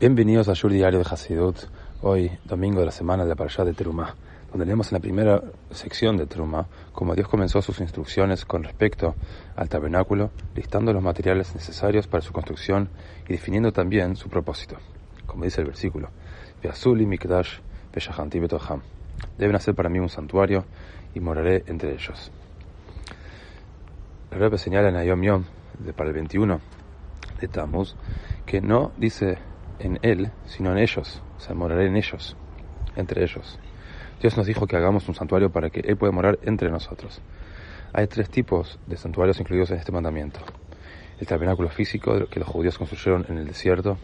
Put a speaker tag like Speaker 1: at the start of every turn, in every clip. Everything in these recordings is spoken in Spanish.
Speaker 1: Bienvenidos a Shur Diario de Hasidut, hoy domingo de la semana de la Parashá de Terumá, donde leemos en la primera sección de Terumá cómo Dios comenzó sus instrucciones con respecto al tabernáculo, listando los materiales necesarios para su construcción y definiendo también su propósito. Como dice el versículo, Mikdash Betoham. Deben hacer para mí un santuario y moraré entre ellos. El Rebbe señala en Ayom Yom, de para el 21 de Tammuz, que no dice en Él, sino en ellos. O sea, moraré en ellos, entre ellos. Dios nos dijo que hagamos un santuario para que Él pueda morar entre nosotros. Hay tres tipos de santuarios incluidos en este mandamiento. El tabernáculo físico que los judíos construyeron en el desierto,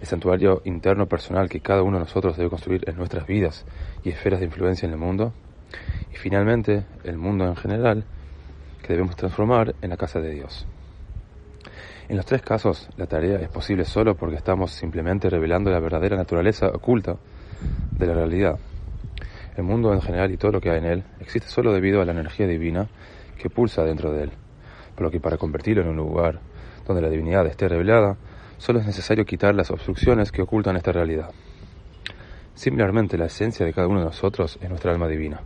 Speaker 1: el santuario interno personal que cada uno de nosotros debe construir en nuestras vidas y esferas de influencia en el mundo, y finalmente el mundo en general que debemos transformar en la casa de Dios. En los tres casos, la tarea es posible solo porque estamos simplemente revelando la verdadera naturaleza oculta de la realidad. El mundo en general y todo lo que hay en él existe solo debido a la energía divina que pulsa dentro de él, por lo que para convertirlo en un lugar donde la divinidad esté revelada, solo es necesario quitar las obstrucciones que ocultan esta realidad. Similarmente, la esencia de cada uno de nosotros es nuestra alma divina,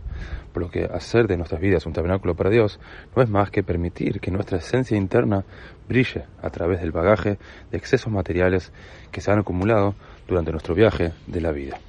Speaker 1: por lo que hacer de nuestras vidas un tabernáculo para Dios no es más que permitir que nuestra esencia interna brille a través del bagaje de excesos materiales que se han acumulado durante nuestro viaje de la vida.